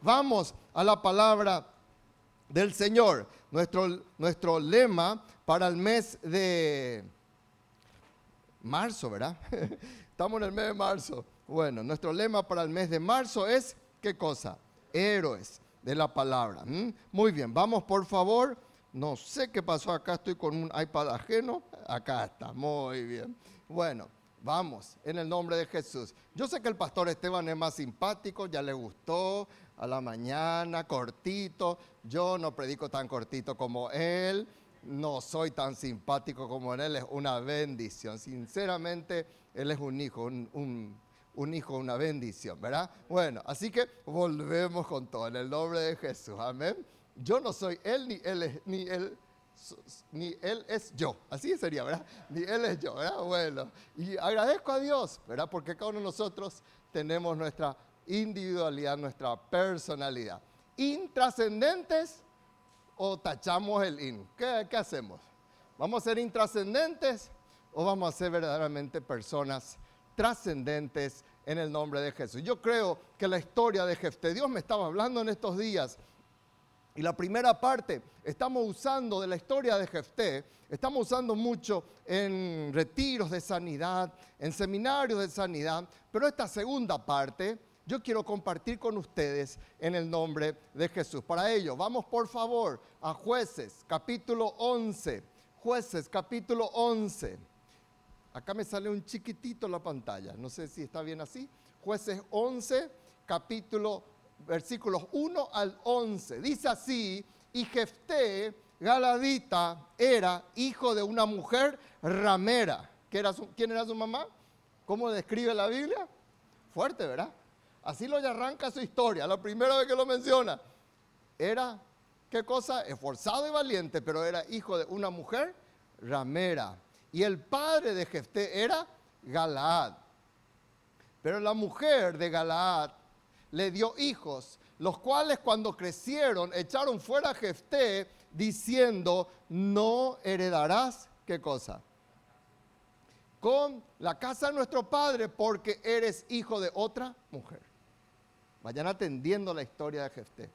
Vamos a la palabra del Señor. Nuestro, nuestro lema para el mes de marzo, ¿verdad? Estamos en el mes de marzo. Bueno, nuestro lema para el mes de marzo es, ¿qué cosa? Héroes de la palabra. Muy bien, vamos por favor. No sé qué pasó acá, estoy con un iPad ajeno. Acá está, muy bien. Bueno, vamos, en el nombre de Jesús. Yo sé que el pastor Esteban es más simpático, ya le gustó, a la mañana, cortito. Yo no predico tan cortito como él, no soy tan simpático como él, es una bendición. Sinceramente, él es un hijo, un, hijo, una bendición, ¿verdad? Bueno, así que volvemos con todo en el nombre de Jesús, amén. Yo no soy él, ni él es, ni él ni Él es yo. Así sería, ¿verdad? Ni Él es yo, ¿verdad? Bueno, y agradezco a Dios, ¿verdad? Porque cada uno de nosotros tenemos nuestra individualidad, nuestra personalidad. ¿Intrascendentes o tachamos el in? ¿Qué, ¿Qué, hacemos? ¿Vamos a ser intrascendentes o vamos a ser verdaderamente personas trascendentes en el nombre de Jesús? Yo creo que la historia de Jefte, Dios me estaba hablando en estos días y la primera parte, estamos usando de la historia de Jefté, estamos usando mucho en retiros de sanidad, en seminarios de sanidad, pero esta segunda parte yo quiero compartir con ustedes en el nombre de Jesús. Para ello, vamos por favor a jueces capítulo 11. Jueces capítulo 11. Acá me sale un chiquitito la pantalla, no sé si está bien así. Jueces 11, capítulo, versículos 1 al 11. Dice así, y Jefté, Galadita, era hijo de una mujer ramera. ¿Quién era su mamá? ¿Cómo describe la Biblia? Fuerte, ¿verdad? Así lo arranca su historia, la primera vez que lo menciona. Era, ¿qué cosa? Esforzado y valiente, pero era hijo de una mujer ramera. Y el padre de Jefté era Galaad. Pero la mujer de Galaad le dio hijos, los cuales cuando crecieron echaron fuera a Jefté diciendo, no heredarás, ¿qué cosa? Con la casa de nuestro padre porque eres hijo de otra mujer. Vayan atendiendo la historia de Jefté.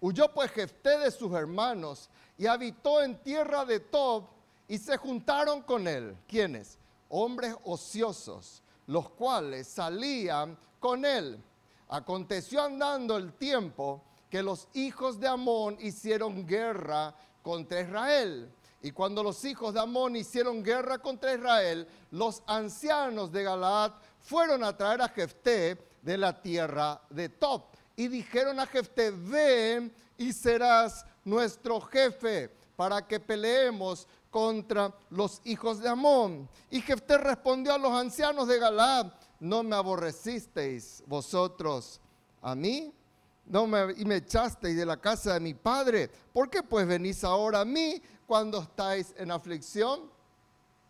Huyó pues Jefté de sus hermanos y habitó en tierra de Tob y se juntaron con él. ¿Quiénes? Hombres ociosos, los cuales salían con él. Aconteció andando el tiempo que los hijos de Amón hicieron guerra contra Israel. Y cuando los hijos de Amón hicieron guerra contra Israel, los ancianos de Galaad fueron a traer a Jefté de la tierra de Top. Y dijeron a Jefté, ven y serás nuestro jefe para que peleemos contra los hijos de Amón. Y Jefté respondió a los ancianos de Galaad, no me aborrecisteis vosotros a mí, no me, y me echasteis de la casa de mi padre. ¿Por qué pues venís ahora a mí cuando estáis en aflicción?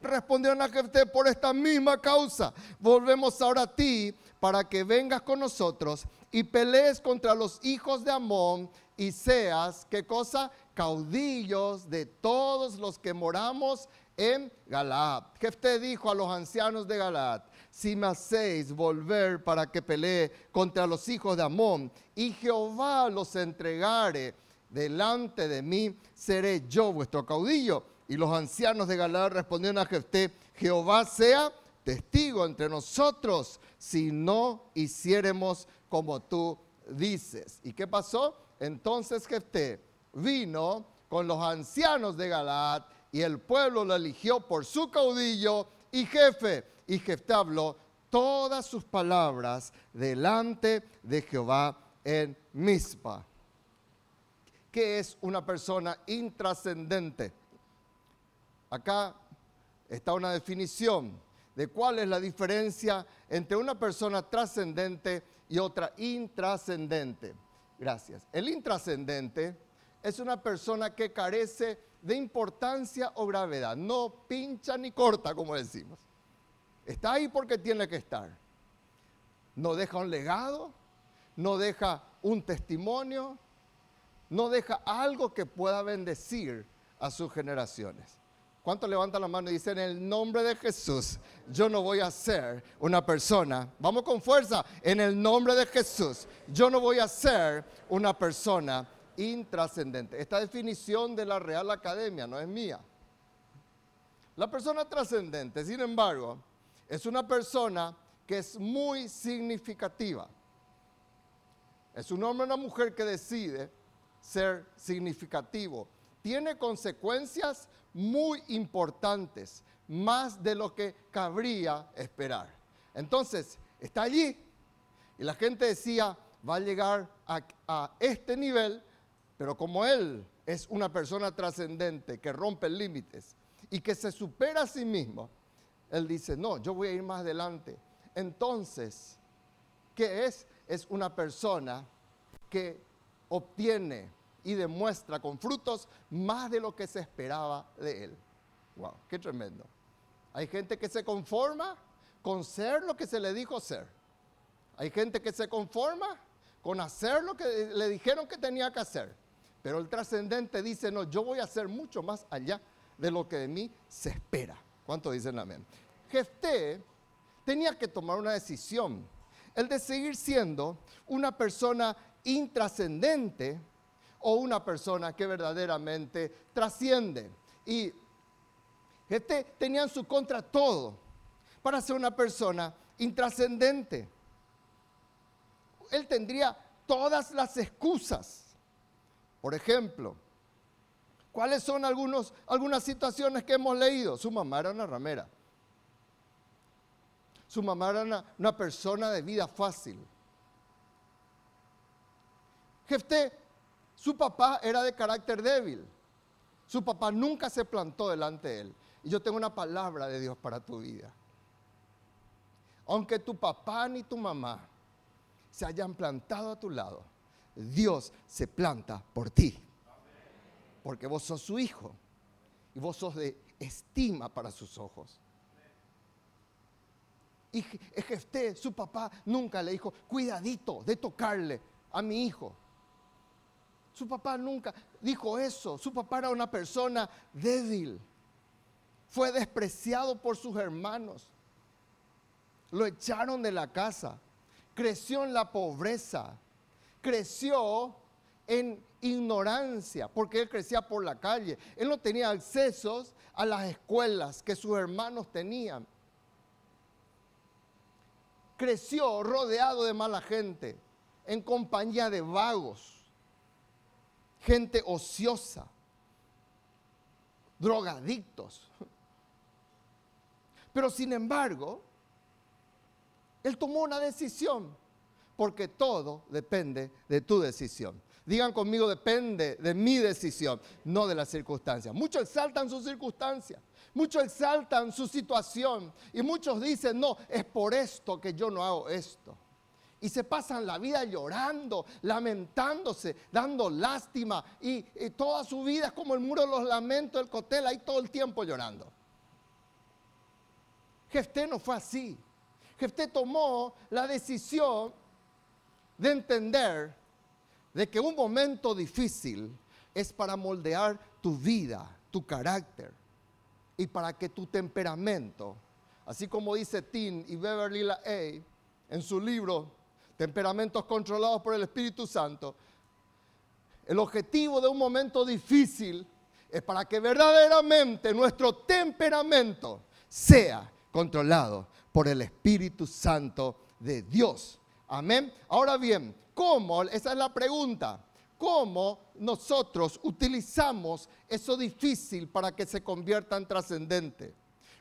Respondieron a Jefté por esta misma causa. Volvemos ahora a ti para que vengas con nosotros y pelees contra los hijos de Amón y seas, ¿qué cosa? Caudillos de todos los que moramos en Galaad. Jefté dijo a los ancianos de Galaad, si me hacéis volver para que pelee contra los hijos de Amón y Jehová los entregare delante de mí, seré yo vuestro caudillo. Y los ancianos de Galaad respondieron a Jefté, Jehová sea testigo entre nosotros si no hiciéramos como tú dices. ¿Y qué pasó? Entonces Jefté vino con los ancianos de Galaad y el pueblo lo eligió por su caudillo y jefe. Y Jefté habló todas sus palabras delante de Jehová en Mizpa. ¿Qué es una persona intrascendente? Acá está una definición de cuál es la diferencia entre una persona trascendente y otra intrascendente. Gracias. El intrascendente es una persona que carece de importancia o gravedad. No pincha ni corta, como decimos. Está ahí porque tiene que estar. No deja un legado, no deja un testimonio, no deja algo que pueda bendecir a sus generaciones. ¿Cuántos levantan la mano y dicen, en el nombre de Jesús, yo no voy a ser una persona, vamos con fuerza, en el nombre de Jesús, yo no voy a ser una persona intrascendente. Esta definición de la Real Academia no es mía. La persona trascendente, sin embargo, es una persona que es muy significativa. Es un hombre una mujer que decide ser significativo. Tiene consecuencias muy importantes, más de lo que cabría esperar. Entonces, está allí y la gente decía, va a llegar a, a este nivel, pero como él es una persona trascendente que rompe límites y que se supera a sí mismo, él dice, no, yo voy a ir más adelante. Entonces, ¿qué es? Es una persona que obtiene y demuestra con frutos más de lo que se esperaba de él. Wow, qué tremendo. Hay gente que se conforma con ser lo que se le dijo ser. Hay gente que se conforma con hacer lo que le dijeron que tenía que hacer. Pero el trascendente dice, no, yo voy a hacer mucho más allá de lo que de mí se espera. ¿Cuánto dicen amén? Jefté tenía que tomar una decisión, el de seguir siendo una persona intrascendente o una persona que verdaderamente trasciende. Y este tenía en su contra todo para ser una persona intrascendente. Él tendría todas las excusas. Por ejemplo, ¿cuáles son algunos, algunas situaciones que hemos leído? Su mamá era una ramera. Su mamá era una, una persona de vida fácil. Jefté su papá era de carácter débil. Su papá nunca se plantó delante de él. Y yo tengo una palabra de Dios para tu vida. Aunque tu papá ni tu mamá se hayan plantado a tu lado, Dios se planta por ti. Porque vos sos su hijo y vos sos de estima para sus ojos. Y Jefté, su papá, nunca le dijo, cuidadito de tocarle a mi hijo. Su papá nunca dijo eso. Su papá era una persona débil. Fue despreciado por sus hermanos. Lo echaron de la casa. Creció en la pobreza. Creció en ignorancia, porque él crecía por la calle. Él no tenía accesos a las escuelas que sus hermanos tenían. Creció rodeado de mala gente, en compañía de vagos gente ociosa, drogadictos. Pero sin embargo, él tomó una decisión, porque todo depende de tu decisión. Digan conmigo, depende de mi decisión, no de las circunstancias. Muchos exaltan sus circunstancias, muchos exaltan su situación y muchos dicen, no, es por esto que yo no hago esto y se pasan la vida llorando, lamentándose, dando lástima y, toda su vida es como el muro de los lamentos del cotel, ahí todo el tiempo llorando. Jefté no fue así. Jefté tomó la decisión de entender de que un momento difícil es para moldear tu vida, tu carácter y para que tu temperamento, así como dice Tim y Beverly La en su libro temperamentos controlados por el Espíritu Santo. El objetivo de un momento difícil es para que verdaderamente nuestro temperamento sea controlado por el Espíritu Santo de Dios. Amén. Ahora bien, ¿cómo? Esa es la pregunta. ¿Cómo nosotros utilizamos eso difícil para que se convierta en trascendente?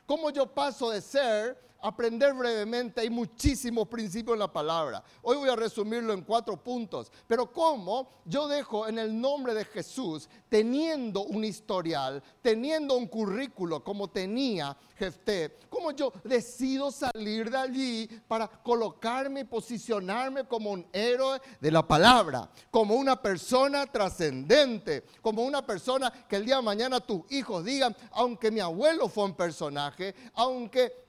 ¿Cómo yo paso de ser aprender brevemente, hay muchísimos principios en la palabra. Hoy voy a resumirlo en cuatro puntos. Pero ¿cómo yo dejo en el nombre de Jesús, teniendo un historial, teniendo un currículo como tenía Jefté, cómo yo decido salir de allí para colocarme y posicionarme como un héroe de la palabra, como una persona trascendente, como una persona que el día de mañana tus hijos digan, aunque mi abuelo fue un personaje, aunque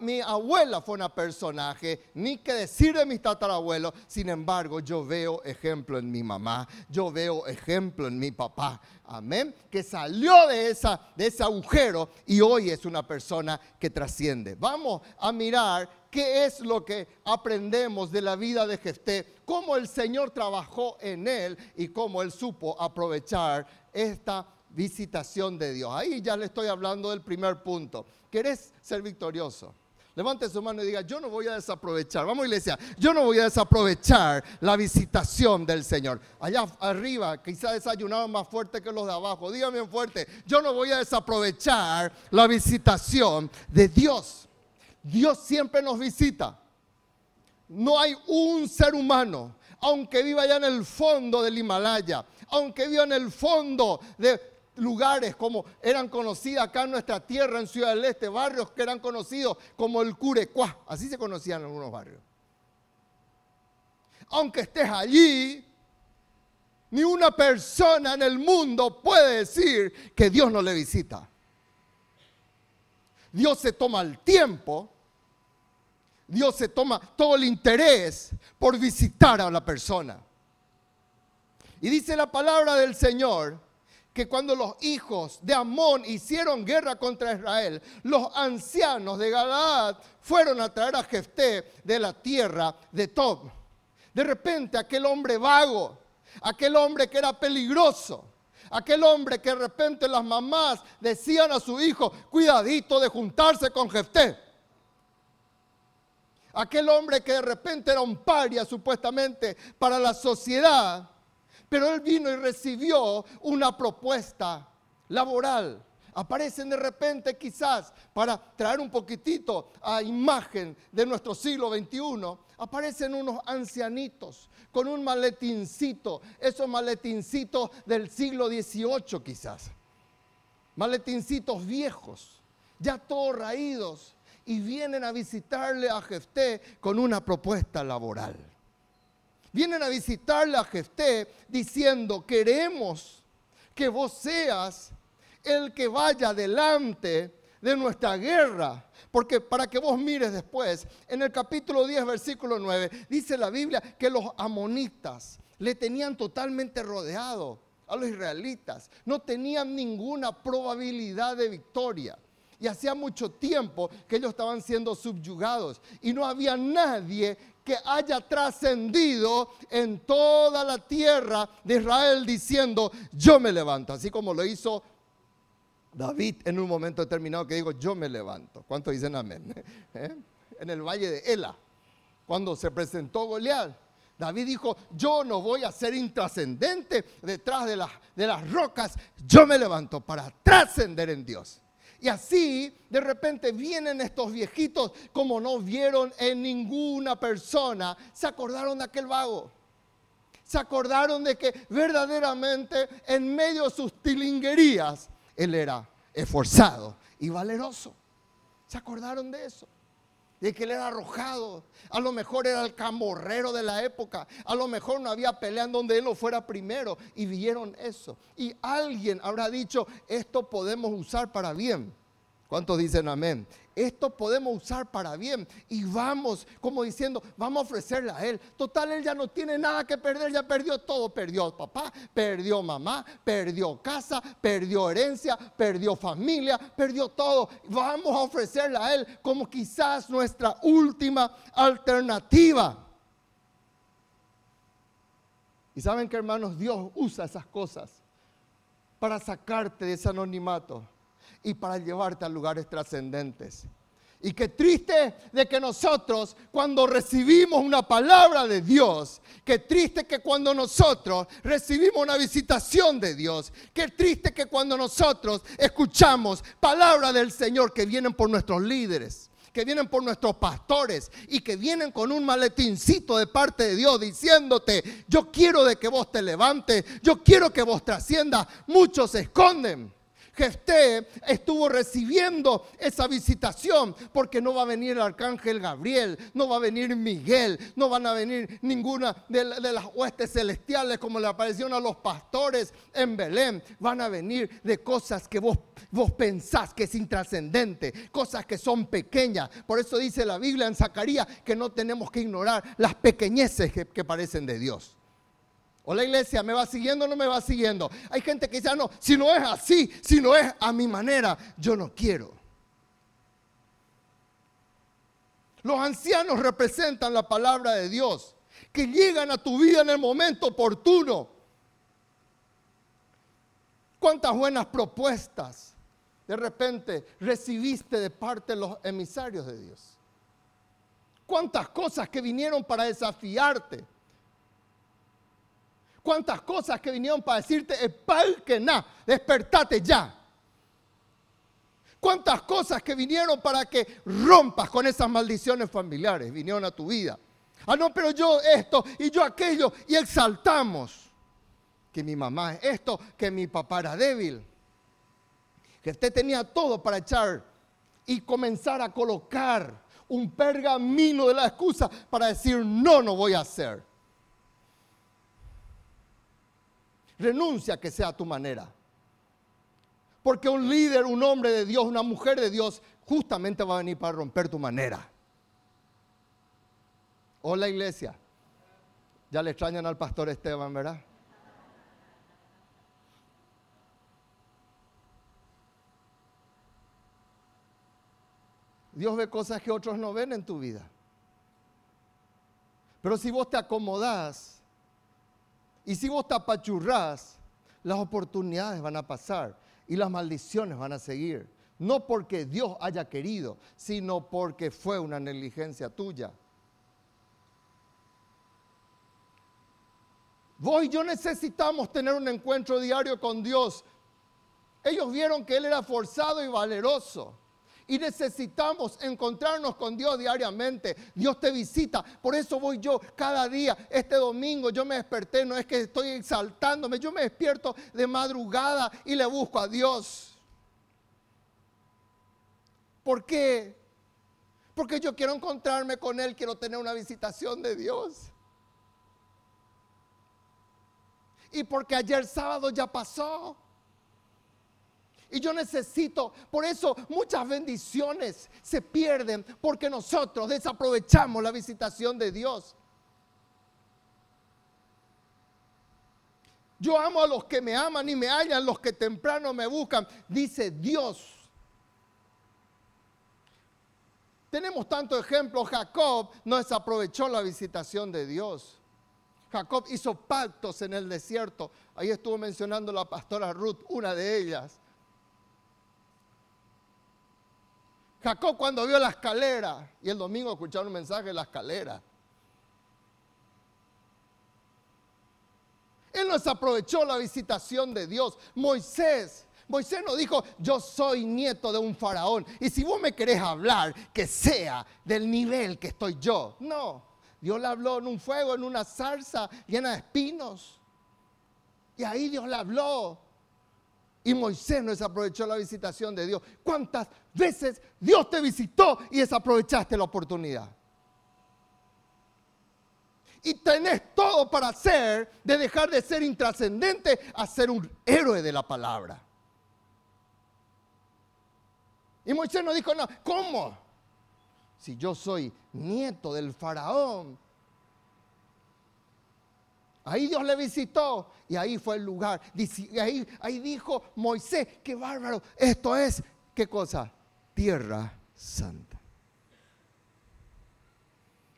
Mi, abuela fue una personaje, ni que decir de mis tatarabuelos. Sin embargo, yo veo ejemplo en mi mamá, yo veo ejemplo en mi papá. Amén. Que salió de, esa, ese agujero y hoy es una persona que trasciende. Vamos a mirar qué es lo que aprendemos de la vida de Jefté, cómo el Señor trabajó en él y cómo él supo aprovechar esta visitación de Dios. Ahí ya le estoy hablando del primer punto. ¿Querés ser victorioso? Levante su mano y diga, yo no voy a desaprovechar. Vamos iglesia, yo no voy a desaprovechar la visitación del Señor. Allá arriba, quizá desayunaron más fuerte que los de abajo. Dígame fuerte, yo no voy a desaprovechar la visitación de Dios. Dios siempre nos visita. No hay un ser humano, aunque viva allá en el fondo del Himalaya, aunque viva en el fondo de lugares como eran conocidas acá en nuestra tierra, en Ciudad del Este, barrios que eran conocidos como el Curecuá, así se conocían algunos barrios. Aunque estés allí, ni una persona en el mundo puede decir que Dios no le visita. Dios se toma el tiempo, Dios se toma todo el interés por visitar a la persona. Y dice la palabra del Señor, que cuando los hijos de Amón hicieron guerra contra Israel, los ancianos de Galaad fueron a traer a Jefté de la tierra de Tob. De repente aquel hombre vago, aquel hombre que era peligroso, aquel hombre que de repente las mamás decían a su hijo, cuidadito de juntarse con Jefté. Aquel hombre que de repente era un paria supuestamente para la sociedad pero él vino y recibió una propuesta laboral. Aparecen de repente quizás para traer un poquitito a imagen de nuestro siglo XXI, aparecen unos ancianitos con un maletincito, esos maletincitos del siglo XVIII quizás, maletincitos viejos, ya todos raídos, y vienen a visitarle a Jefté con una propuesta laboral vienen a visitarle a Jefté diciendo, queremos que vos seas el que vaya delante de nuestra guerra. Porque para que vos mires después, en el capítulo 10, versículo 9, dice la Biblia que los amonitas le tenían totalmente rodeado a los israelitas. No tenían ninguna probabilidad de victoria. Y hacía mucho tiempo que ellos estaban siendo subyugados. Y no había nadie que haya trascendido en toda la tierra de Israel diciendo, yo me levanto, así como lo hizo David en un momento determinado que digo, yo me levanto. ¿Cuántos dicen amén? ¿Eh? En el valle de Ela, cuando se presentó Goliat. David dijo, yo no voy a ser intrascendente detrás de, de las rocas, yo me levanto para trascender en Dios. Y así de repente vienen estos viejitos como no vieron en ninguna persona. Se acordaron de aquel vago. Se acordaron de que verdaderamente en medio de sus tilinguerías él era esforzado y valeroso. Se acordaron de eso de que él era arrojado. A lo mejor era el camorrero de la época. A lo mejor no había pelea donde él lo fuera primero. Y vieron eso. Y alguien habrá dicho, esto podemos usar para bien. ¿Cuántos dicen amén? Esto podemos usar para bien. Y vamos, como diciendo, vamos a ofrecerle a Él. Total, Él ya no tiene nada que perder, ya perdió todo. Perdió papá, perdió mamá, perdió casa, perdió herencia, perdió familia, perdió todo. Vamos a ofrecerle a Él como quizás nuestra última alternativa. Y saben que hermanos, Dios usa esas cosas para sacarte de ese anonimato y para llevarte a lugares trascendentes. Y qué triste de que nosotros cuando recibimos una palabra de Dios, qué triste que cuando nosotros recibimos una visitación de Dios, qué triste que cuando nosotros escuchamos palabras del Señor que vienen por nuestros líderes, que vienen por nuestros pastores y que vienen con un maletincito de parte de Dios diciéndote, yo quiero de que vos te levantes, yo quiero que vos trasciendas, muchos se esconden Jefté estuvo recibiendo esa visitación porque no va a venir el arcángel Gabriel, no va a venir Miguel, no van a venir ninguna de, las huestes celestiales como le aparecieron a los pastores en Belén. Van a venir de cosas que vos, vos pensás que es intrascendente, cosas que son pequeñas. Por eso dice la Biblia en Zacarías que no tenemos que ignorar las pequeñeces que, que parecen de Dios. O la iglesia me va siguiendo o no me va siguiendo. Hay gente que dice, ah, no, si no es así, si no es a mi manera, yo no quiero. Los ancianos representan la palabra de Dios, que llegan a tu vida en el momento oportuno. ¿Cuántas buenas propuestas de repente recibiste de parte de los emisarios de Dios? ¿Cuántas cosas que vinieron para desafiarte? Cuántas cosas que vinieron para decirte, que nada, despertate ya. Cuántas cosas que vinieron para que rompas con esas maldiciones familiares, vinieron a tu vida. Ah, no, pero yo esto y yo aquello, y exaltamos que mi mamá es esto, que mi papá era débil, que usted tenía todo para echar y comenzar a colocar un pergamino de la excusa para decir, no, no voy a hacer. Renuncia a que sea tu manera. Porque un líder, un hombre de Dios, una mujer de Dios, justamente va a venir para romper tu manera. Hola iglesia. Ya le extrañan al pastor Esteban, ¿verdad? Dios ve cosas que otros no ven en tu vida. Pero si vos te acomodás y si vos te apachurrás, las oportunidades van a pasar y las maldiciones van a seguir. No porque Dios haya querido, sino porque fue una negligencia tuya. Vos y yo necesitamos tener un encuentro diario con Dios. Ellos vieron que Él era forzado y valeroso. Y necesitamos encontrarnos con Dios diariamente. Dios te visita. Por eso voy yo cada día. Este domingo yo me desperté. No es que estoy exaltándome. Yo me despierto de madrugada y le busco a Dios. ¿Por qué? Porque yo quiero encontrarme con Él. Quiero tener una visitación de Dios. Y porque ayer sábado ya pasó. Y yo necesito, por eso muchas bendiciones se pierden porque nosotros desaprovechamos la visitación de Dios. Yo amo a los que me aman y me hallan, los que temprano me buscan, dice Dios. Tenemos tanto ejemplo, Jacob no desaprovechó la visitación de Dios. Jacob hizo pactos en el desierto. Ahí estuvo mencionando la pastora Ruth, una de ellas. Jacob cuando vio la escalera, y el domingo escucharon un mensaje de la escalera. Él no aprovechó la visitación de Dios. Moisés, Moisés no dijo, yo soy nieto de un faraón. Y si vos me querés hablar, que sea del nivel que estoy yo. No, Dios le habló en un fuego, en una zarza llena de espinos. Y ahí Dios le habló. Y Moisés no desaprovechó la visitación de Dios. ¿Cuántas veces Dios te visitó y desaprovechaste la oportunidad? Y tenés todo para hacer de dejar de ser intrascendente a ser un héroe de la palabra. Y Moisés no dijo, no, ¿cómo? Si yo soy nieto del faraón, Ahí Dios le visitó y ahí fue el lugar. Ahí, ahí dijo Moisés, qué bárbaro, esto es, ¿qué cosa? Tierra santa.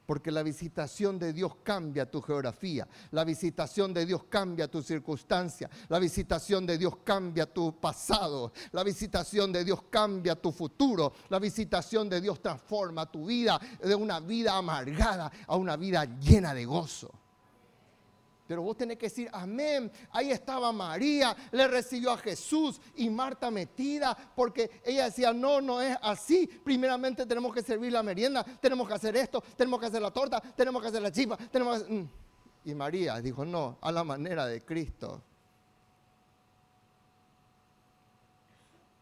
Porque la visitación de Dios cambia tu geografía, la visitación de Dios cambia tu circunstancia, la visitación de Dios cambia tu pasado, la visitación de Dios cambia tu futuro, la visitación de Dios transforma tu vida de una vida amargada a una vida llena de gozo. Pero vos tenés que decir, amén. Ahí estaba María, le recibió a Jesús y Marta metida porque ella decía, no, no es así. Primeramente tenemos que servir la merienda, tenemos que hacer esto, tenemos que hacer la torta, tenemos que hacer la chipa, tenemos mm. Y María dijo, no, a la manera de Cristo.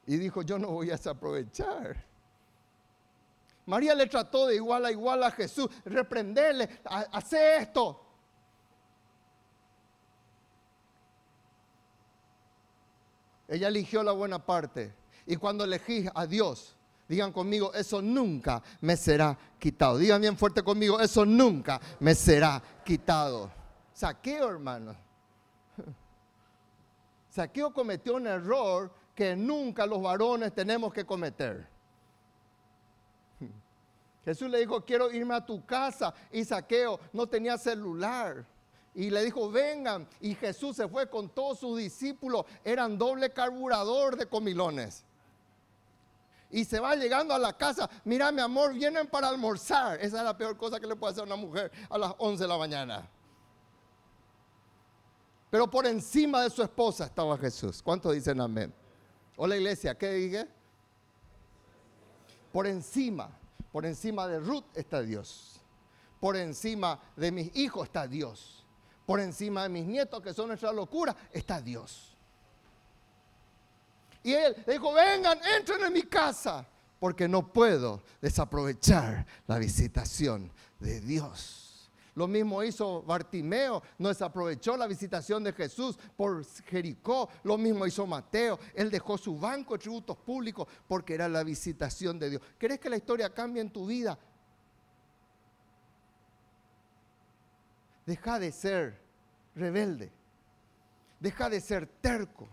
Y dijo, yo no voy a desaprovechar. María le trató de igual a igual a Jesús, reprenderle, hace esto. Ella eligió la buena parte. Y cuando elegí a Dios, digan conmigo, eso nunca me será quitado. Digan bien fuerte conmigo, eso nunca me será quitado. Saqueo, hermano. Saqueo cometió un error que nunca los varones tenemos que cometer. Jesús le dijo, quiero irme a tu casa. Y Saqueo no tenía celular. Y le dijo, vengan. Y Jesús se fue con todos sus discípulos. Eran doble carburador de comilones. Y se va llegando a la casa. Mira, mi amor, vienen para almorzar. Esa es la peor cosa que le puede hacer a una mujer a las 11 de la mañana. Pero por encima de su esposa estaba Jesús. ¿Cuántos dicen amén? Hola iglesia, ¿qué dije? Por encima, por encima de Ruth está Dios. Por encima de mis hijos está Dios. Por encima de mis nietos, que son nuestra locura, está Dios. Y él dijo, vengan, entren en mi casa, porque no puedo desaprovechar la visitación de Dios. Lo mismo hizo Bartimeo, no desaprovechó la visitación de Jesús por Jericó. Lo mismo hizo Mateo, él dejó su banco de tributos públicos porque era la visitación de Dios. ¿Crees que la historia cambie en tu vida? Deja de ser rebelde, deja de ser terco,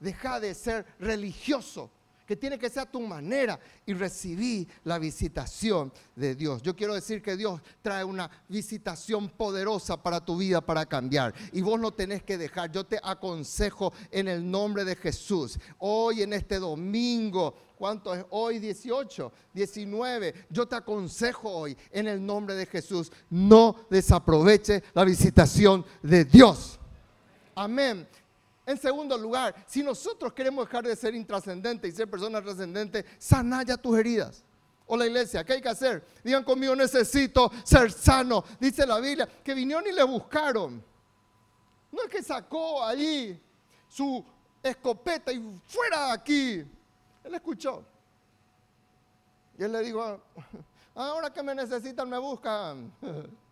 deja de ser religioso que tiene que ser a tu manera y recibí la visitación de Dios. Yo quiero decir que Dios trae una visitación poderosa para tu vida para cambiar y vos no tenés que dejar. Yo te aconsejo en el nombre de Jesús. Hoy en este domingo, ¿cuánto es hoy? 18, 19. Yo te aconsejo hoy en el nombre de Jesús, no desaproveche la visitación de Dios. Amén. En segundo lugar, si nosotros queremos dejar de ser intrascendentes y ser personas trascendentes, sana ya tus heridas. O la iglesia, ¿qué hay que hacer? Digan conmigo, necesito ser sano. Dice la Biblia que vinieron y le buscaron. No es que sacó allí su escopeta y fuera de aquí. Él escuchó. Y él le dijo, ah, ahora que me necesitan, me buscan.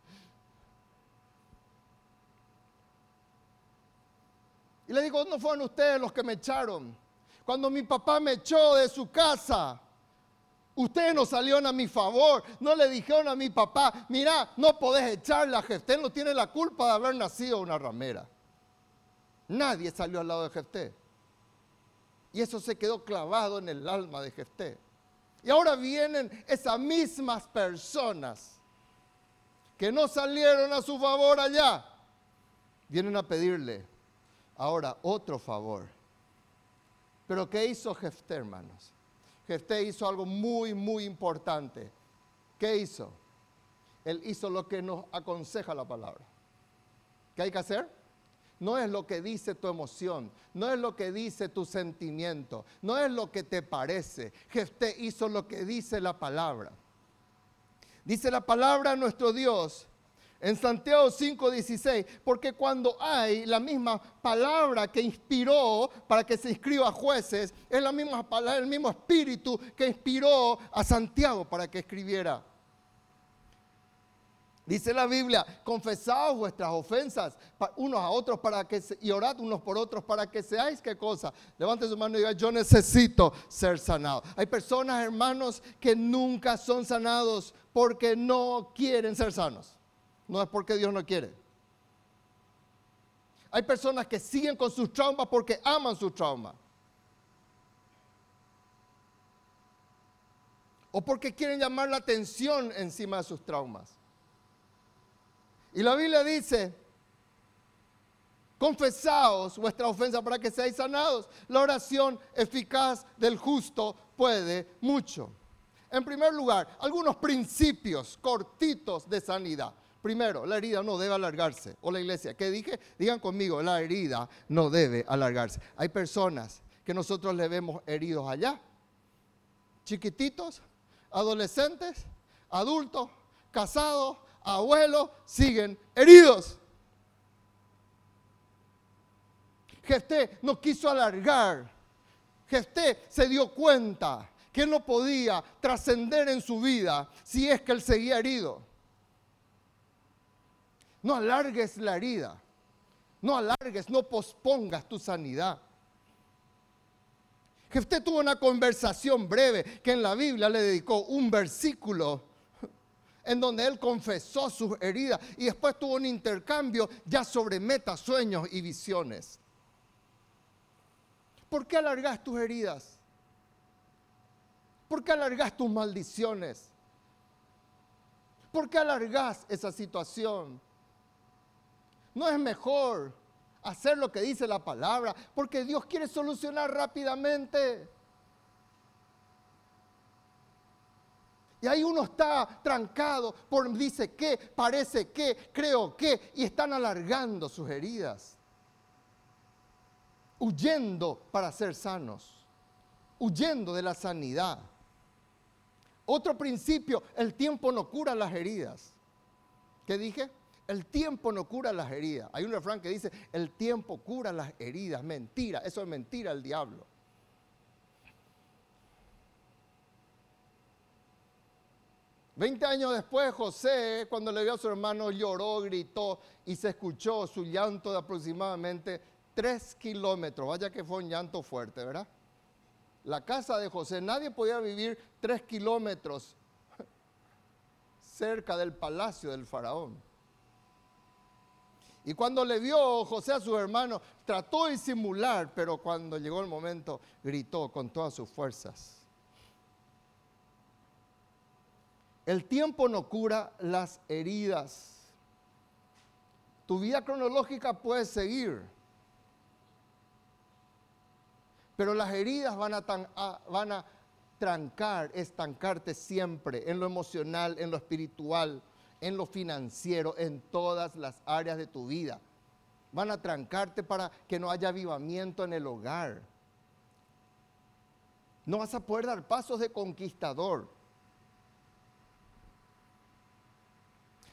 Y le digo, no fueron ustedes los que me echaron. Cuando mi papá me echó de su casa, ustedes no salieron a mi favor, no le dijeron a mi papá, mira, no podés echarla Jefté, no tiene la culpa de haber nacido una ramera. Nadie salió al lado de Jefté. Y eso se quedó clavado en el alma de Jefté. Y ahora vienen esas mismas personas que no salieron a su favor allá, vienen a pedirle, Ahora, otro favor. Pero ¿qué hizo Jefté, hermanos? Jefté hizo algo muy, muy importante. ¿Qué hizo? Él hizo lo que nos aconseja la palabra. ¿Qué hay que hacer? No es lo que dice tu emoción, no es lo que dice tu sentimiento, no es lo que te parece. Jefté hizo lo que dice la palabra. Dice la palabra nuestro Dios en Santiago 5:16, porque cuando hay la misma palabra que inspiró para que se inscriba a jueces, es la misma palabra, el mismo espíritu que inspiró a Santiago para que escribiera. Dice la Biblia, confesaos vuestras ofensas unos a otros para que y orad unos por otros para que seáis qué cosa. Levante su mano y diga, yo necesito ser sanado. Hay personas, hermanos, que nunca son sanados porque no quieren ser sanos no es porque Dios no quiere. Hay personas que siguen con sus traumas porque aman sus traumas. O porque quieren llamar la atención encima de sus traumas. Y la Biblia dice, confesaos vuestra ofensa para que seáis sanados. La oración eficaz del justo puede mucho. En primer lugar, algunos principios cortitos de sanidad. Primero, la herida no debe alargarse. O la iglesia, ¿qué dije? Digan conmigo, la herida no debe alargarse. Hay personas que nosotros le vemos heridos allá. Chiquititos, adolescentes, adultos, casados, abuelos, siguen heridos. Jefté no quiso alargar. Jefté se dio cuenta que no podía trascender en su vida si es que él seguía herido. No alargues la herida. No alargues, no pospongas tu sanidad. Jefté tuvo una conversación breve que en la Biblia le dedicó un versículo en donde él confesó sus heridas y después tuvo un intercambio ya sobre metas, sueños y visiones. ¿Por qué alargas tus heridas? ¿Por qué alargas tus maldiciones? ¿Por qué alargas esa situación? No es mejor hacer lo que dice la palabra, porque Dios quiere solucionar rápidamente. Y ahí uno está trancado por dice que, parece que, creo que, y están alargando sus heridas, huyendo para ser sanos, huyendo de la sanidad. Otro principio, el tiempo no cura las heridas. ¿Qué dije? El tiempo no cura las heridas. Hay un refrán que dice, el tiempo cura las heridas. Mentira, eso es mentira el diablo. Veinte años después, José, cuando le vio a su hermano, lloró, gritó y se escuchó su llanto de aproximadamente tres kilómetros. Vaya que fue un llanto fuerte, ¿verdad? La casa de José, nadie podía vivir tres kilómetros cerca del palacio del faraón. Y cuando le vio José a su hermano, trató de simular, pero cuando llegó el momento, gritó con todas sus fuerzas. El tiempo no cura las heridas. Tu vida cronológica puede seguir, pero las heridas van a, van a trancar, estancarte siempre en lo emocional, en lo espiritual, en lo financiero, en todas las áreas de tu vida. Van a trancarte para que no haya avivamiento en el hogar. No vas a poder dar pasos de conquistador.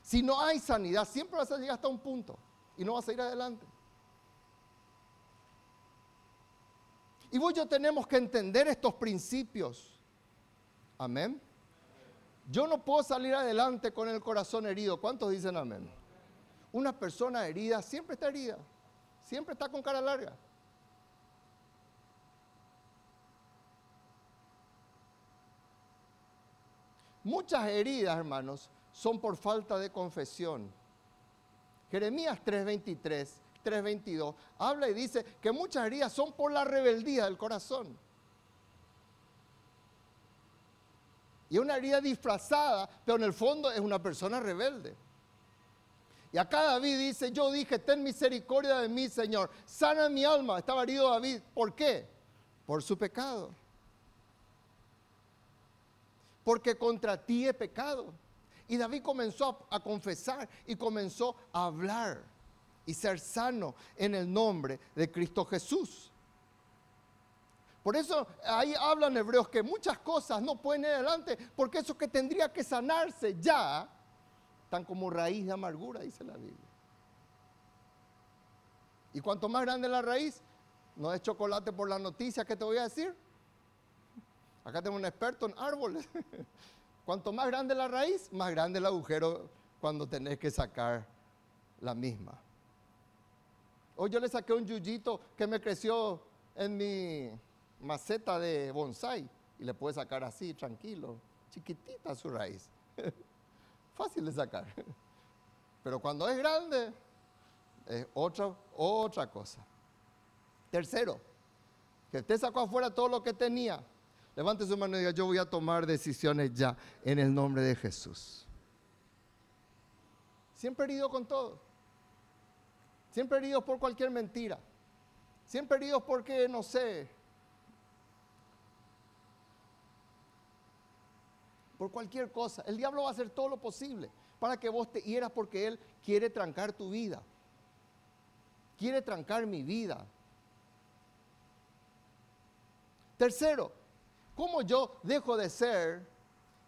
Si no hay sanidad, siempre vas a llegar hasta un punto y no vas a ir adelante. Y vos yo tenemos que entender estos principios. Amén. Yo no puedo salir adelante con el corazón herido. ¿Cuántos dicen amén? Una persona herida siempre está herida. Siempre está con cara larga. Muchas heridas, hermanos, son por falta de confesión. Jeremías 3:23, 3:22 habla y dice que muchas heridas son por la rebeldía del corazón. Y una herida disfrazada, pero en el fondo es una persona rebelde. Y acá David dice, yo dije, ten misericordia de mí, Señor, sana mi alma. Estaba herido David. ¿Por qué? Por su pecado. Porque contra ti he pecado. Y David comenzó a, confesar y comenzó a hablar y ser sano en el nombre de Cristo Jesús. Por eso ahí hablan hebreos que muchas cosas no pueden ir adelante, porque eso que tendría que sanarse ya, están como raíz de amargura, dice la Biblia. Y cuanto más grande la raíz, no es chocolate por la noticia que te voy a decir. Acá tengo un experto en árboles. Cuanto más grande la raíz, más grande el agujero cuando tenés que sacar la misma. Hoy yo le saqué un yuyito que me creció en mi maceta de bonsai y le pude sacar así, tranquilo, chiquitita su raíz. Fácil de sacar. Pero cuando es grande, es otra, otra cosa. Tercero, que usted sacó afuera todo lo que tenía Levante su mano y diga, yo voy a tomar decisiones ya en el nombre de Jesús. Siempre herido con todo. Siempre heridos por cualquier mentira. Siempre heridos porque, no sé, por cualquier cosa. El diablo va a hacer todo lo posible para que vos te hieras porque él quiere trancar tu vida. Quiere trancar mi vida. Tercero, ¿Cómo yo dejo de ser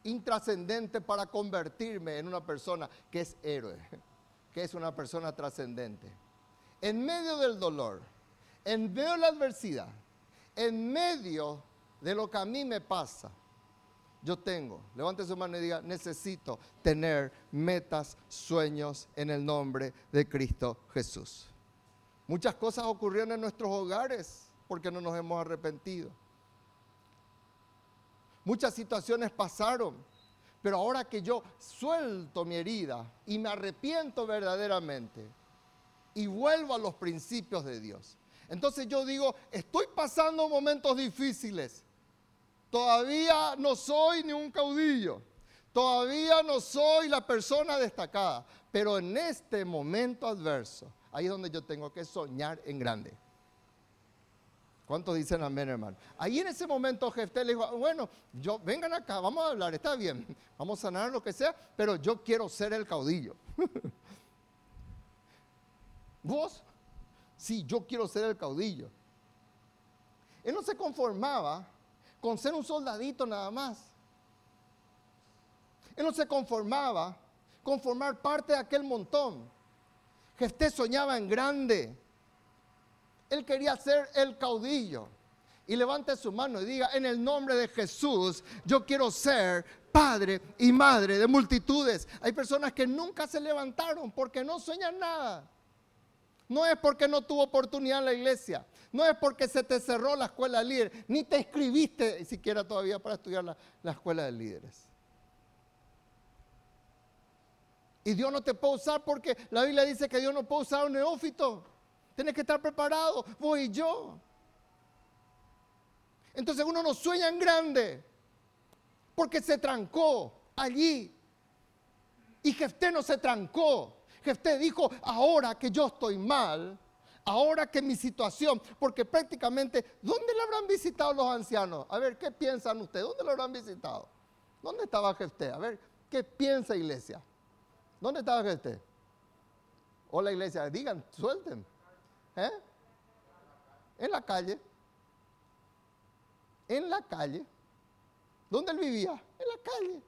intrascendente para convertirme en una persona que es héroe, que es una persona trascendente? En medio del dolor, en medio de la adversidad, en medio de lo que a mí me pasa, yo tengo, levante su mano y diga, necesito tener metas, sueños en el nombre de Cristo Jesús. Muchas cosas ocurrieron en nuestros hogares porque no nos hemos arrepentido. Muchas situaciones pasaron, pero ahora que yo suelto mi herida y me arrepiento verdaderamente y vuelvo a los principios de Dios, entonces yo digo, estoy pasando momentos difíciles. Todavía no soy ni un caudillo. Todavía no soy la persona destacada. Pero en este momento adverso, ahí es donde yo tengo que soñar en grande. ¿Cuántos dicen amén, hermano? Ahí en ese momento Jefté le dijo, bueno, yo, vengan acá, vamos a hablar, está bien, vamos a sanar lo que sea, pero yo quiero ser el caudillo. ¿Vos? Sí, yo quiero ser el caudillo. Él no se conformaba con ser un soldadito nada más. Él no se conformaba con formar parte de aquel montón. Jefté soñaba en grande. Él quería ser el caudillo. Y levante su mano y diga, en el nombre de Jesús, yo quiero ser padre y madre de multitudes. Hay personas que nunca se levantaron porque no sueñan nada. No es porque no tuvo oportunidad en la iglesia. No es porque se te cerró la escuela de líderes. Ni te escribiste siquiera todavía para estudiar la, la escuela de líderes. Y Dios no te puede usar porque la Biblia dice que Dios no puede usar a un neófito. Tienes que estar preparado. Voy yo. Entonces uno no sueña en grande. Porque se trancó allí. Y Jefté no se trancó. Jefté dijo, ahora que yo estoy mal, ahora que mi situación, porque prácticamente, ¿dónde le habrán visitado los ancianos? A ver, ¿qué piensan ustedes? ¿Dónde lo habrán visitado? ¿Dónde estaba Jefté? A ver, ¿qué piensa iglesia? ¿Dónde estaba Jefté? Hola iglesia, digan, suelten. ¿Eh? En la calle. En la calle. ¿Dónde él vivía? En la calle.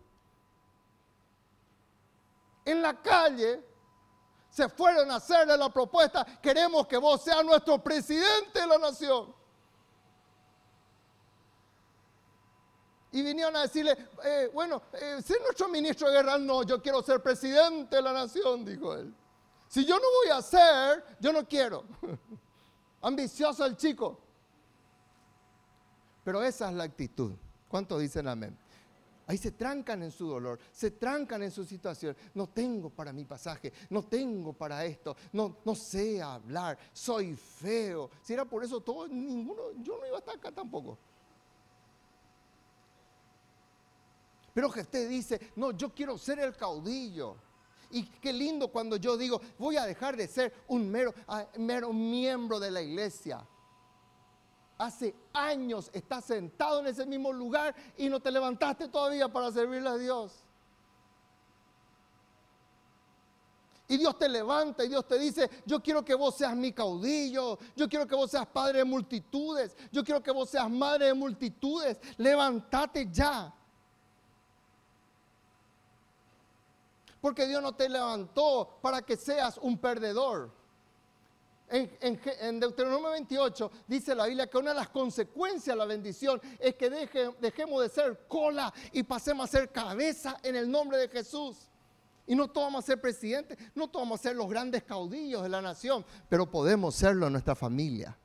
En la calle se fueron a hacerle la propuesta, queremos que vos seas nuestro presidente de la nación. Y vinieron a decirle, eh, bueno, eh, ser nuestro ministro de guerra, no, yo quiero ser presidente de la nación, dijo él. Si yo no voy a ser, yo no quiero. Ambicioso el chico. Pero esa es la actitud. ¿Cuántos dicen amén? Ahí se trancan en su dolor, se trancan en su situación. No tengo para mi pasaje, no tengo para esto, no, no sé hablar, soy feo. Si era por eso todo, ninguno, yo no iba a estar acá tampoco. Pero que usted dice, no, yo quiero ser el caudillo. Y qué lindo cuando yo digo, voy a dejar de ser un mero, ah, mero miembro de la iglesia hace años estás sentado en ese mismo lugar y no te levantaste todavía para servirle a Dios. Y Dios te levanta y Dios te dice, yo quiero que vos seas mi caudillo, yo quiero que vos seas padre de multitudes, yo quiero que vos seas madre de multitudes, levántate ya. Porque Dios no te levantó para que seas un perdedor. En, Deuteronomio 28 dice la Biblia que una de las consecuencias de la bendición es que dejemos de ser cola y pasemos a ser cabeza en el nombre de Jesús. Y no todos vamos a ser presidentes, no todos vamos a ser los grandes caudillos de la nación, pero podemos serlo en nuestra familia.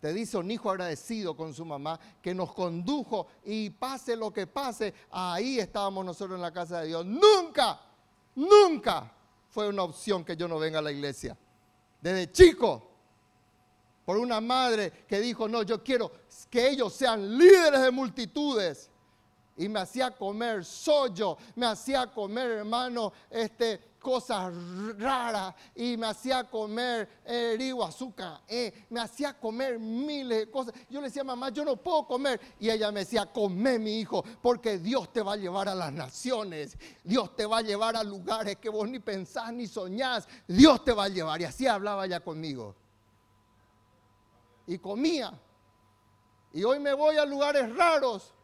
Te dice un hijo agradecido con su mamá que nos condujo y pase lo que pase, ahí estábamos nosotros en la casa de Dios. Nunca, nunca fue una opción que yo no venga a la iglesia desde chico por una madre que dijo, no, yo quiero que ellos sean líderes de multitudes. Y me hacía comer sollo, me hacía comer, hermano, este, cosas raras y me hacía comer eh, azúcar, eh, me hacía comer miles de cosas. Yo le decía, mamá, yo no puedo comer. Y ella me decía, come mi hijo, porque Dios te va a llevar a las naciones, Dios te va a llevar a lugares que vos ni pensás ni soñás, Dios te va a llevar. Y así hablaba ella conmigo. Y comía. Y hoy me voy a lugares raros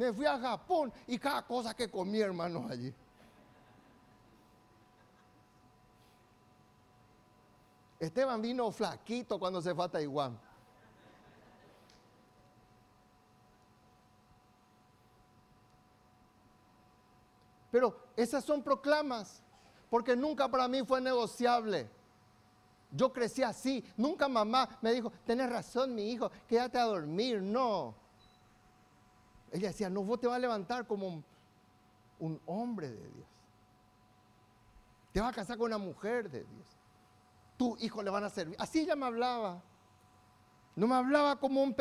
me fui a Japón y cada cosa que comí, hermanos, allí. Esteban vino flaquito cuando se fue a Taiwán. Pero esas son proclamas, porque nunca para mí fue negociable. Yo crecí así, nunca mamá me dijo, tenés razón mi hijo, quédate a dormir, no. Ella decía, no, vos te vas a levantar como un, un hombre de Dios. Te vas a casar con una mujer de Dios. Tu hijo le van a servir. Así ella me hablaba. No me hablaba como un,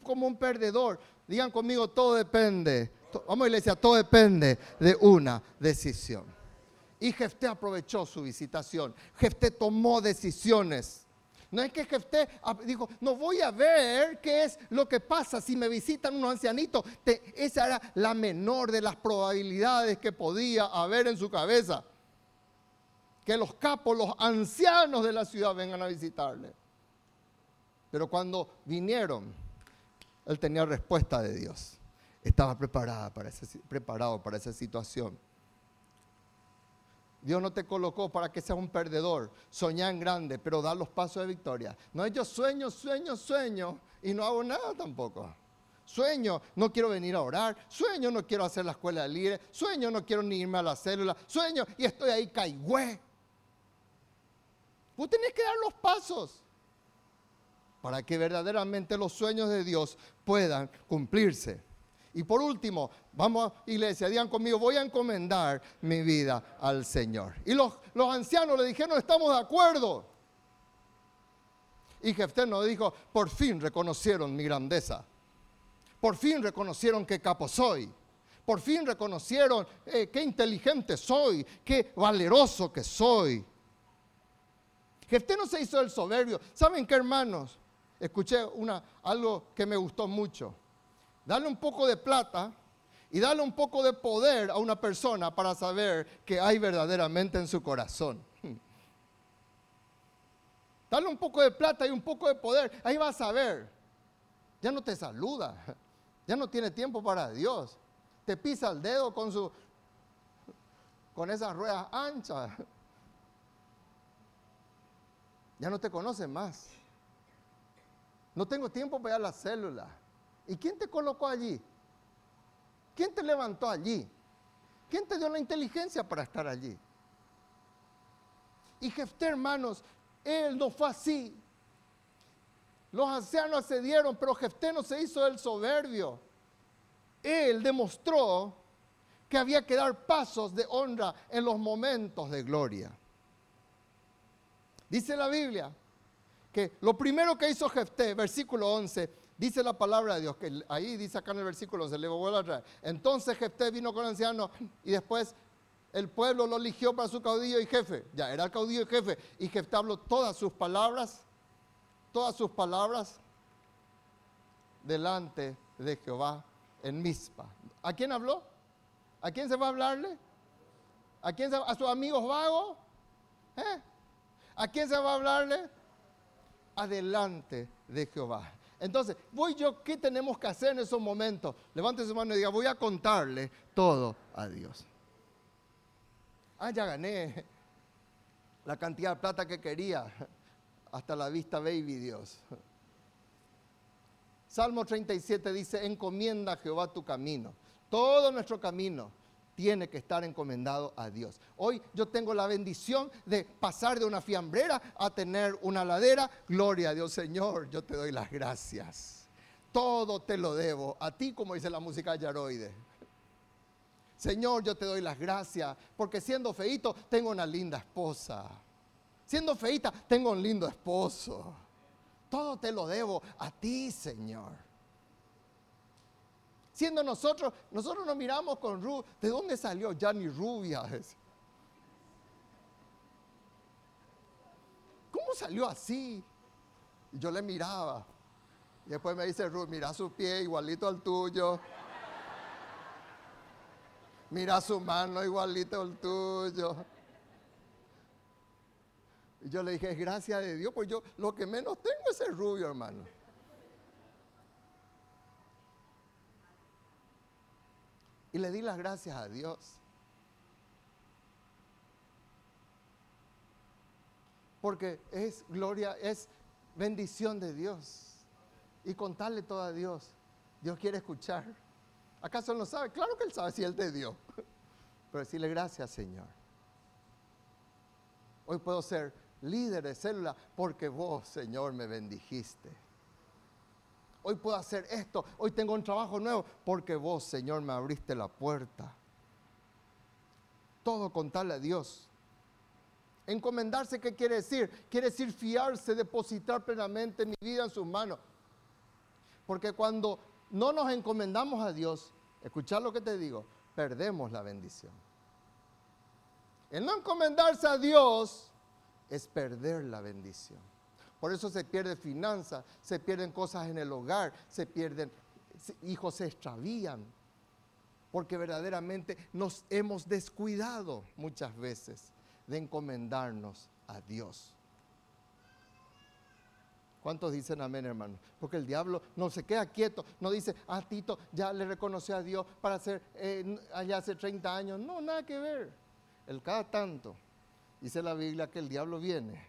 como un perdedor. Digan conmigo, todo depende. Vamos iglesia, todo depende de una decisión. Y Jefté aprovechó su visitación. Jefté tomó decisiones. No es que Jefté dijo, no voy a ver qué es lo que pasa si me visitan unos ancianitos. esa era la menor de las probabilidades que podía haber en su cabeza. Que los capos, los ancianos de la ciudad vengan a visitarle. Pero cuando vinieron, él tenía respuesta de Dios. Estaba preparada para preparado para esa situación. Dios no te colocó para que seas un perdedor. Soñá en grande, pero da los pasos de victoria. No es yo sueño, sueño, sueño y no hago nada tampoco. Sueño, no quiero venir a orar. Sueño, no quiero hacer la escuela de líderes. Sueño, no quiero ni irme a la célula. Sueño y estoy ahí caigüe. Vos tenés que dar los pasos para que verdaderamente los sueños de Dios puedan cumplirse. Y por último, vamos iglesia, digan conmigo, voy a encomendar mi vida al Señor. Y los, los ancianos le dijeron, estamos de acuerdo. Y Jefté nos dijo, por fin reconocieron mi grandeza. Por fin reconocieron qué capo soy. Por fin reconocieron eh, qué inteligente soy, qué valeroso que soy. Jefté no se hizo el soberbio. ¿Saben qué, hermanos? escuché una, algo que me gustó mucho. Dale un poco de plata y dale un poco de poder a una persona para saber que hay verdaderamente en su corazón. Dale un poco de plata y un poco de poder, ahí vas a ver. Ya no te saluda, ya no tiene tiempo para Dios. Te pisa el dedo con su con esas ruedas anchas. Ya no te conoce más. No tengo tiempo para ir a la célula. ¿Y quién te colocó allí? ¿Quién te levantó allí? ¿Quién te dio la inteligencia para estar allí? Y Jefté, hermanos, él no fue así. Los ancianos accedieron, pero Jefté no se hizo el soberbio. Él demostró que había que dar pasos de honra en los momentos de gloria. Dice la Biblia que lo primero que hizo Jefté, versículo 11, dice la palabra de Dios, que ahí dice acá en el versículo 11, le voy a traer. Entonces Jefté vino con el anciano y después el pueblo lo eligió para su caudillo y jefe. Ya, era el caudillo y jefe. Y Jefté habló todas sus palabras, todas sus palabras delante de Jehová en Mizpa. ¿A quién habló? ¿A quién se va a hablarle? ¿A quién ¿A sus amigos vagos? ¿Eh? ¿A quién se va a hablarle? adelante de Jehová. Entonces, voy yo, ¿qué tenemos que hacer en esos momentos? Levante su mano y diga, voy a contarle todo a Dios. Ah, ya gané la cantidad de plata que quería. Hasta la vista, baby Dios. Salmo 37 dice, encomienda a Jehová tu camino. Todo nuestro camino tiene que estar encomendado a Dios. Hoy yo tengo la bendición de pasar de una fiambrera a tener una ladera. Gloria a Dios, Señor, yo te doy las gracias. Todo te lo debo a ti, como dice la música yaroide. Señor, yo te doy las gracias, porque siendo feito tengo una linda esposa. Siendo feita tengo un lindo esposo. Todo te lo debo a ti, Señor. Siendo nosotros, nosotros nos miramos con Ruth, ¿de dónde salió ya ni rubia? ¿Cómo salió así? Y yo le miraba. Y después me dice Ruth, mira su pie igualito al tuyo. Mira su mano igualito al tuyo. Y yo le dije, es gracia de Dios, pues yo lo que menos tengo es el rubio, hermano. Y le di las gracias a Dios. Porque es gloria, es bendición de Dios. Y contarle todo a Dios. Dios quiere escuchar. ¿Acaso no sabe? Claro que Él sabe si Él te dio. Pero decirle gracias, Señor. Hoy puedo ser líder de célula porque vos, Señor, me bendijiste. Hoy puedo hacer esto. Hoy tengo un trabajo nuevo porque vos, Señor, me abriste la puerta. Todo contarle a Dios. Encomendarse, ¿qué quiere decir? Quiere decir fiarse, depositar plenamente mi vida en sus manos. Porque cuando no nos encomendamos a Dios, escuchar lo que te digo, perdemos la bendición. El no encomendarse a Dios es perder la bendición. Por eso se pierde finanzas, se pierden cosas en el hogar, se pierden, hijos se extravían. Porque verdaderamente nos hemos descuidado muchas veces de encomendarnos a Dios. ¿Cuántos dicen amén, hermano? Porque el diablo no se queda quieto, no dice, ah, Tito, ya le reconoció a Dios para hacer eh, allá hace 30 años. No, nada que ver. El cada tanto, dice la Biblia que el diablo viene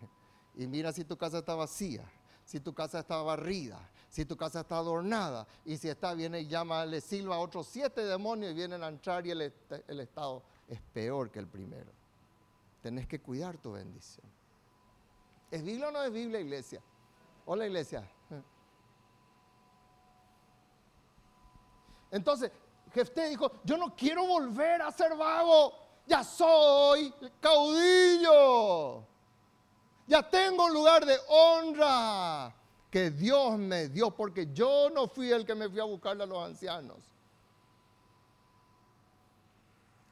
y mira si tu casa está vacía, si tu casa está barrida, si tu casa está adornada y si está, viene y llama, le silba a otros siete demonios y vienen a entrar y el, estado es peor que el primero. Tenés que cuidar tu bendición. ¿Es Biblia o no es Biblia, iglesia? Hola, iglesia. Entonces, Jefté dijo, yo no quiero volver a ser vago, ya soy caudillo, ya tengo un lugar de honra que Dios me dio, porque yo no fui el que me fui a buscarle a los ancianos.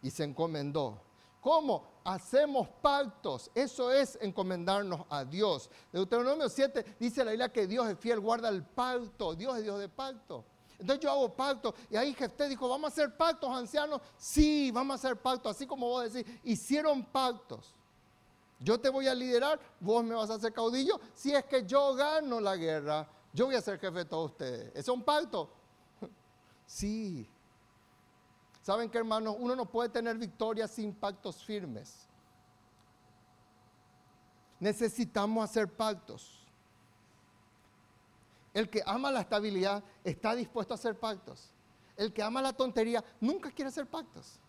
Y se encomendó. ¿Cómo? hacemos pactos. Eso es encomendarnos a Dios. Deuteronomio 7 dice la Biblia que Dios es fiel, guarda el pacto. Dios es Dios de pacto. Entonces yo hago pacto. Y ahí Jefté dijo, ¿vamos a hacer pactos, ancianos? Sí, vamos a hacer pactos. Así como vos decís, hicieron pactos. Yo te voy a liderar, vos me vas a hacer caudillo. Si es que yo gano la guerra, yo voy a ser jefe de todos ustedes. ¿Es un pacto? Sí. ¿Saben qué, hermanos? Uno no puede tener victoria sin pactos firmes. Necesitamos hacer pactos. El que ama la estabilidad está dispuesto a hacer pactos. El que ama la tontería nunca quiere hacer pactos.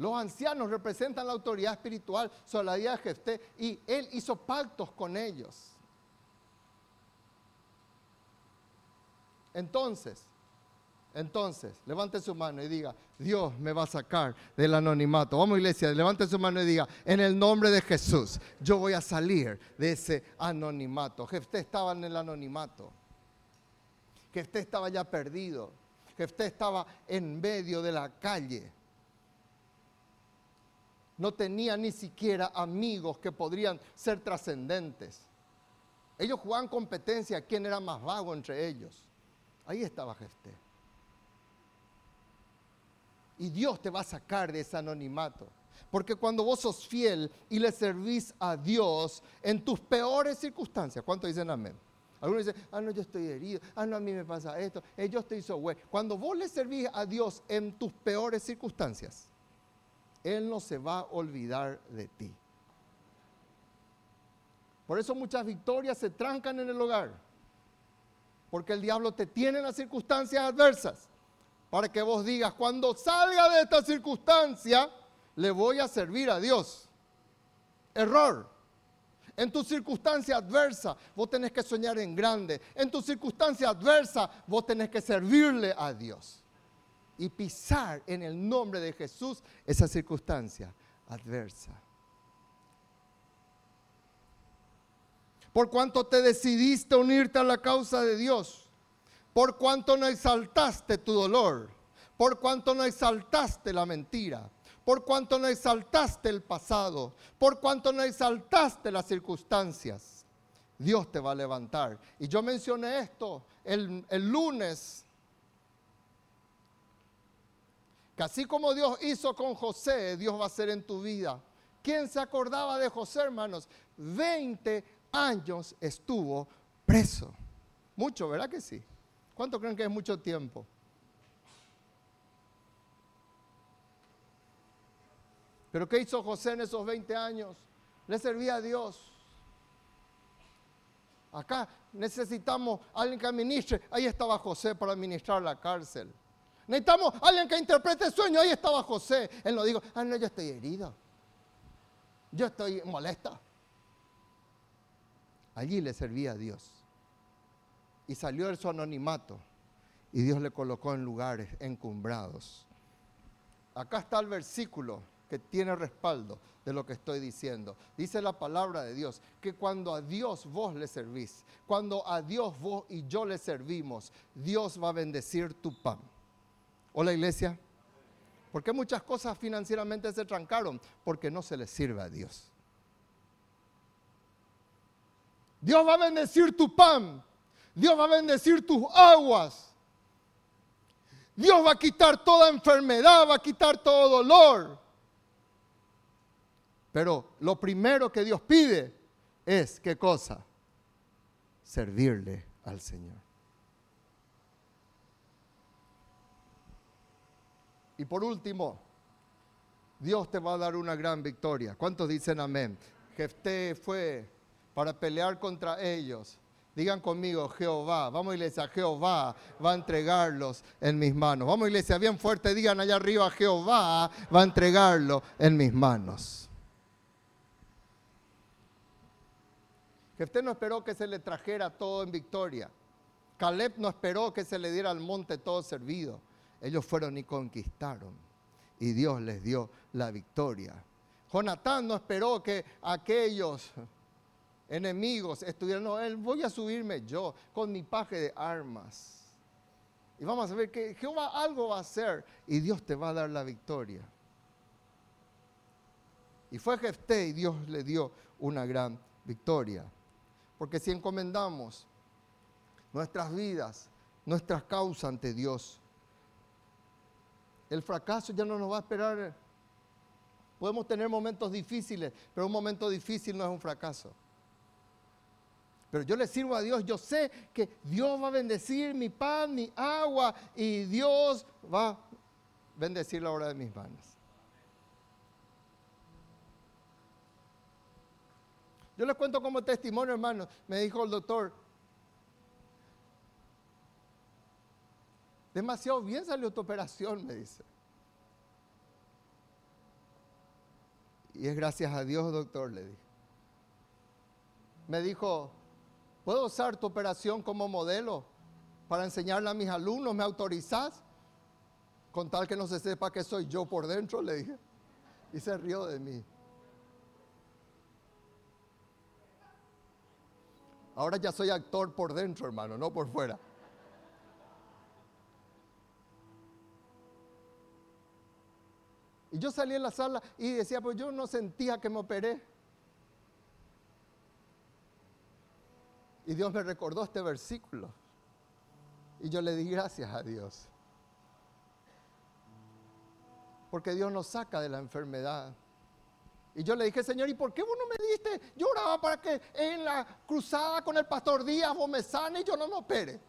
Los ancianos representan la autoridad espiritual sobre la vida de Jefté y él hizo pactos con ellos. Entonces, entonces, levante su mano y diga, Dios me va a sacar del anonimato. Vamos iglesia, levante su mano y diga, en el nombre de Jesús, yo voy a salir de ese anonimato. Jefté estaba en el anonimato. Jefté estaba ya perdido. Jefté estaba en medio de la calle. No tenía ni siquiera amigos que podrían ser trascendentes. Ellos jugaban competencia, quién era más vago entre ellos. Ahí estaba Jefté. Y Dios te va a sacar de ese anonimato. Porque cuando vos sos fiel y le servís a Dios en tus peores circunstancias, ¿cuántos dicen amén? Algunos dicen, ah, no, yo estoy herido, ah, no, a mí me pasa esto, eh, yo estoy so. Cuando vos le servís a Dios en tus peores circunstancias, Él no se va a olvidar de ti. Por eso muchas victorias se trancan en el hogar. Porque el diablo te tiene en las circunstancias adversas. Para que vos digas, cuando salga de esta circunstancia, le voy a servir a Dios. Error. En tu circunstancia adversa, vos tenés que soñar en grande. En tu circunstancia adversa, vos tenés que servirle a Dios. Y pisar en el nombre de Jesús esa circunstancia adversa. por cuanto te decidiste unirte a la causa de Dios, por cuanto no exaltaste tu dolor, por cuanto no exaltaste la mentira, por cuanto no exaltaste el pasado, por cuanto no exaltaste las circunstancias. Dios te va a levantar. Y yo mencioné esto el, el lunes, que así como Dios hizo con José, Dios va a hacer en tu vida. ¿Quién se acordaba de José, hermanos? 20 años estuvo preso. Mucho, ¿verdad que sí? ¿Cuánto creen que es mucho tiempo? Pero ¿qué hizo José en esos 20 años? Le servía a Dios. Acá necesitamos alguien que administre. Ahí estaba José para administrar la cárcel. Necesitamos alguien que interprete el sueño. Ahí estaba José. Él no dijo, ah, no, yo estoy herido. Yo estoy molesta. Allí le servía a Dios. Y salió de su anonimato. Y Dios le colocó en lugares encumbrados. Acá está el versículo que tiene respaldo de lo que estoy diciendo. Dice la palabra de Dios que cuando a Dios vos le servís, cuando a Dios vos y yo le servimos, Dios va a bendecir tu pan. Hola iglesia. ¿Por qué muchas cosas financieramente se trancaron? Porque no se le sirve a Dios. Dios va a bendecir tu pan. Dios va a bendecir tus aguas. Dios va a quitar toda enfermedad, va a quitar todo dolor. Pero lo primero que Dios pide es, ¿qué cosa? Servirle al Señor. Y por último, Dios te va a dar una gran victoria. ¿Cuántos dicen amén? Jefté fue para pelear contra ellos. Digan conmigo, Jehová. Vamos iglesia, Jehová va a entregarlos en mis manos. Vamos iglesia, bien fuerte, digan allá arriba, Jehová va a entregarlo en mis manos. Jefté no esperó que se le trajera todo en victoria. Caleb no esperó que se le diera al monte todo servido. Ellos fueron y conquistaron. Y Dios les dio la victoria. Jonatán no esperó que aquellos enemigos estuvieran, no, él voy a subirme yo con mi paje de armas. Y vamos a ver que Jehová algo va a hacer y Dios te va a dar la victoria. Y fue Jefté y Dios le dio una gran victoria. Porque si encomendamos nuestras vidas, nuestras causas ante Dios, el fracaso ya no nos va a esperar. Podemos tener momentos difíciles, pero un momento difícil no es un fracaso. Pero yo le sirvo a Dios, yo sé que Dios va a bendecir mi pan, mi agua, y Dios va a bendecir la obra de mis manos. Yo les cuento como testimonio, hermano. Me dijo el doctor, Demasiado bien salió tu operación, me dice. Y es gracias a Dios, doctor, le dije. Me dijo, ¿puedo usar tu operación como modelo para enseñarle a mis alumnos? ¿Me autorizás? Con tal que no se sepa que soy yo por dentro, le dije. Y se rió de mí. Ahora ya soy actor por dentro, hermano, no por fuera. Yo salí en la sala y decía, pues yo no sentía que me operé. Y Dios me recordó este versículo. Y yo le di gracias a Dios. Porque Dios nos saca de la enfermedad. Y yo le dije, Señor, ¿y por qué vos no me diste? Yo oraba para que en la cruzada con el pastor Díaz vos me sane y yo no me opere.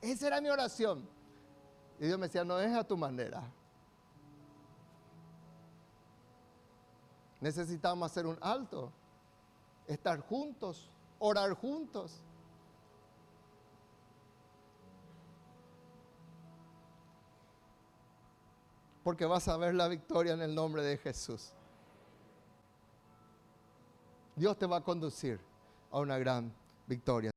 Esa era mi oración. Y Dios me decía, no es a tu manera. Necesitamos hacer un alto, estar juntos, orar juntos. Porque vas a ver la victoria en el nombre de Jesús. Dios te va a conducir a una gran victoria.